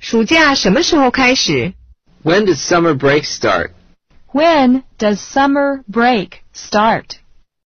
暑假什么时候开始 When does summer break start? When does summer break start?